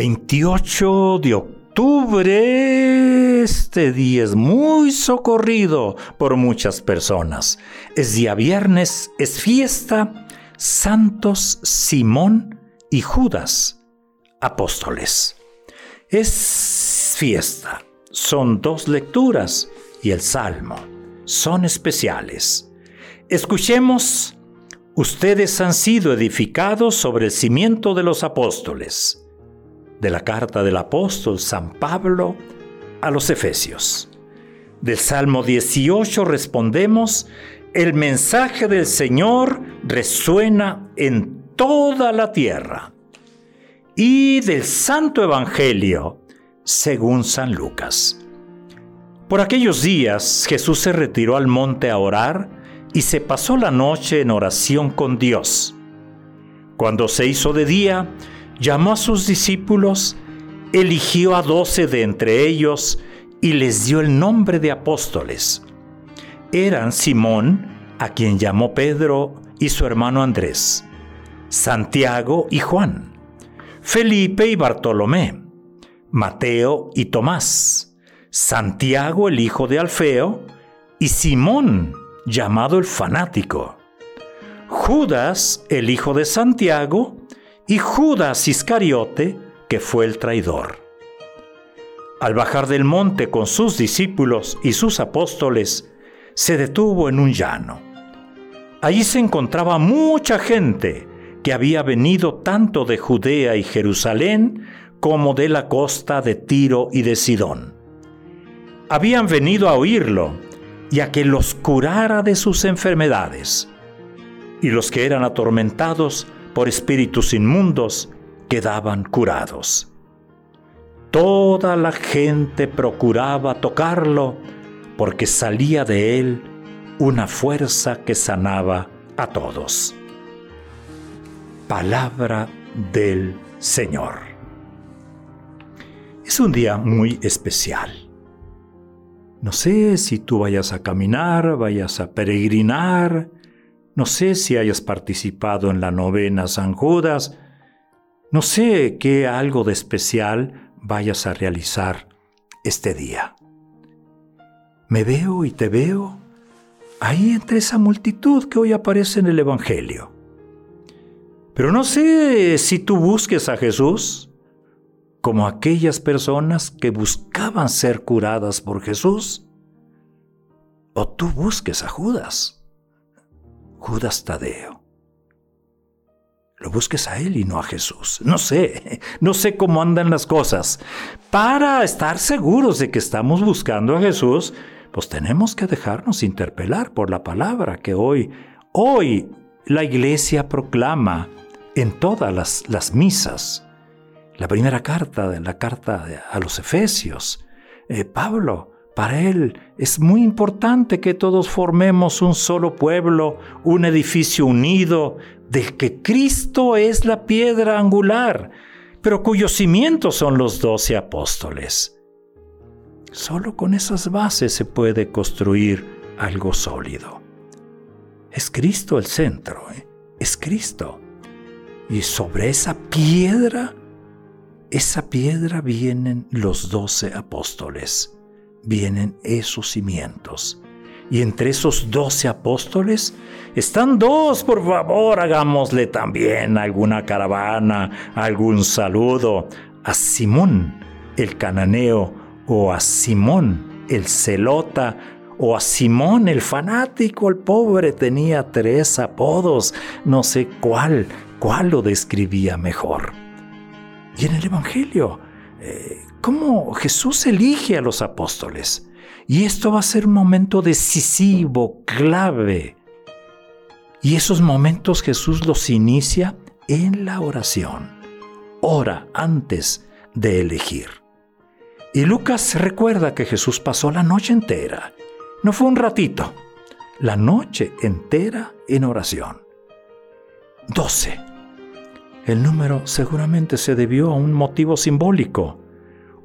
28 de octubre. Este día es muy socorrido por muchas personas. Es día viernes, es fiesta. Santos Simón y Judas, apóstoles. Es fiesta. Son dos lecturas y el salmo. Son especiales. Escuchemos. Ustedes han sido edificados sobre el cimiento de los apóstoles de la carta del apóstol San Pablo a los Efesios. Del Salmo 18 respondemos, el mensaje del Señor resuena en toda la tierra. Y del Santo Evangelio, según San Lucas. Por aquellos días Jesús se retiró al monte a orar y se pasó la noche en oración con Dios. Cuando se hizo de día, llamó a sus discípulos, eligió a doce de entre ellos y les dio el nombre de apóstoles. Eran Simón, a quien llamó Pedro, y su hermano Andrés, Santiago y Juan, Felipe y Bartolomé, Mateo y Tomás, Santiago el hijo de Alfeo, y Simón, llamado el fanático, Judas el hijo de Santiago, y Judas Iscariote, que fue el traidor. Al bajar del monte con sus discípulos y sus apóstoles, se detuvo en un llano. Allí se encontraba mucha gente que había venido tanto de Judea y Jerusalén como de la costa de Tiro y de Sidón. Habían venido a oírlo y a que los curara de sus enfermedades. Y los que eran atormentados por espíritus inmundos quedaban curados. Toda la gente procuraba tocarlo porque salía de él una fuerza que sanaba a todos. Palabra del Señor. Es un día muy especial. No sé si tú vayas a caminar, vayas a peregrinar, no sé si hayas participado en la novena San Judas. No sé qué algo de especial vayas a realizar este día. Me veo y te veo ahí entre esa multitud que hoy aparece en el Evangelio. Pero no sé si tú busques a Jesús como aquellas personas que buscaban ser curadas por Jesús, o tú busques a Judas Judas Tadeo. Lo busques a él y no a Jesús. No sé, no sé cómo andan las cosas. Para estar seguros de que estamos buscando a Jesús, pues tenemos que dejarnos interpelar por la palabra que hoy, hoy la iglesia proclama en todas las, misas. La primera carta, la carta a los Efesios, eh, Pablo para Él es muy importante que todos formemos un solo pueblo, un edificio unido, del que Cristo es la piedra angular, pero cuyos cimientos son los doce apóstoles. Solo con esas bases se puede construir algo sólido. Es Cristo el centro, ¿eh? es Cristo. Y sobre esa piedra, esa piedra vienen los doce apóstoles vienen esos cimientos. Y entre esos doce apóstoles están dos, por favor, hagámosle también alguna caravana, algún saludo a Simón el cananeo o a Simón el celota o a Simón el fanático, el pobre tenía tres apodos, no sé cuál, cuál lo describía mejor. Y en el Evangelio, eh, cómo Jesús elige a los apóstoles. Y esto va a ser un momento decisivo, clave. Y esos momentos Jesús los inicia en la oración. Ora antes de elegir. Y Lucas recuerda que Jesús pasó la noche entera. No fue un ratito, la noche entera en oración. 12. El número seguramente se debió a un motivo simbólico.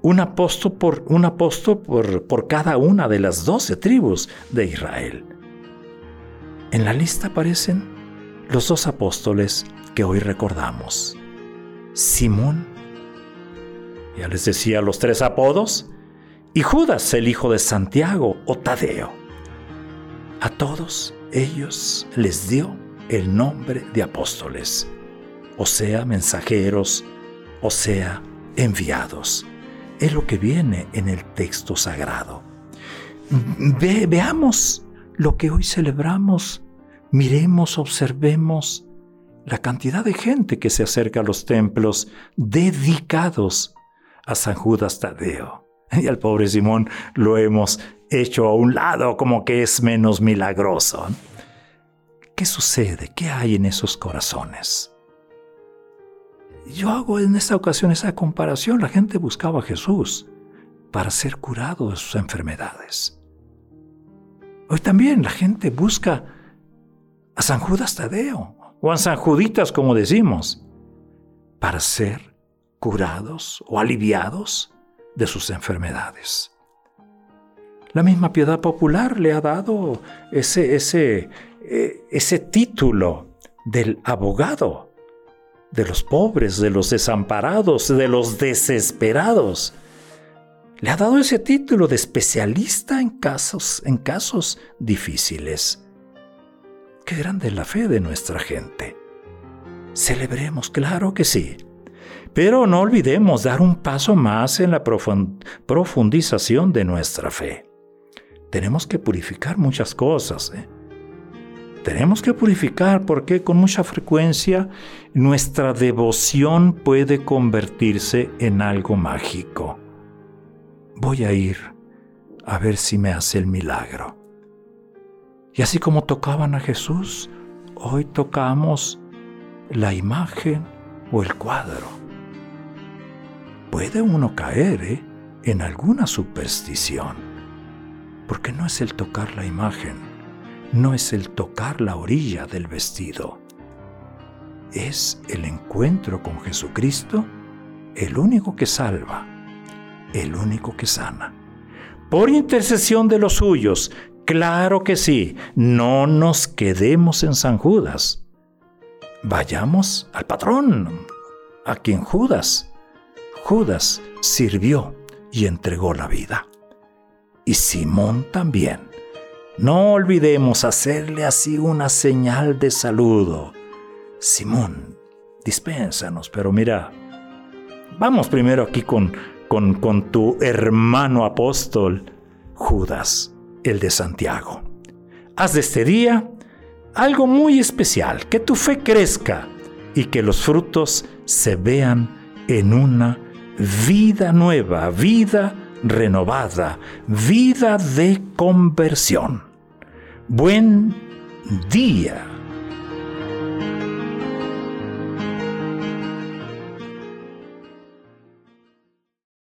Un apóstol por, un apóstol por, por cada una de las doce tribus de Israel. En la lista aparecen los dos apóstoles que hoy recordamos. Simón ya les decía los tres apodos, y Judas, el hijo de Santiago o Tadeo. A todos ellos les dio el nombre de apóstoles, o sea, mensajeros, o sea, enviados. Es lo que viene en el texto sagrado. veamos lo que hoy celebramos, miremos, observemos la cantidad de gente que se acerca a los templos dedicados a San Judas Tadeo. Y al pobre Simón lo hemos hecho a un lado como que es menos milagroso. ¿Qué sucede? ¿Qué hay en esos corazones? Yo hago en esta ocasión esa comparación. La gente buscaba a Jesús para ser curado de sus enfermedades. Hoy también la gente busca a San Judas Tadeo o a San Juditas, como decimos, para ser curados o aliviados de sus enfermedades. La misma piedad popular le ha dado ese, ese, eh, ese título del abogado de los pobres, de los desamparados, de los desesperados. Le ha dado ese título de especialista en casos, en casos difíciles. Qué grande la fe de nuestra gente. Celebremos, claro que sí, pero no olvidemos dar un paso más en la profundización de nuestra fe. Tenemos que purificar muchas cosas. ¿eh? Tenemos que purificar porque con mucha frecuencia nuestra devoción puede convertirse en algo mágico. Voy a ir a ver si me hace el milagro. Y así como tocaban a Jesús, hoy tocamos la imagen o el cuadro puede uno caer ¿eh? en alguna superstición, porque no es el tocar la imagen, no es el tocar la orilla del vestido, es el encuentro con Jesucristo el único que salva, el único que sana. Por intercesión de los suyos, claro que sí, no nos quedemos en San Judas. Vayamos al patrón, a quien Judas Judas sirvió y entregó la vida. Y Simón también. No olvidemos hacerle así una señal de saludo. Simón, dispénsanos, pero mira, vamos primero aquí con, con, con tu hermano apóstol, Judas, el de Santiago. Haz de este día algo muy especial, que tu fe crezca y que los frutos se vean en una vida nueva, vida renovada, vida de conversión. Buen día.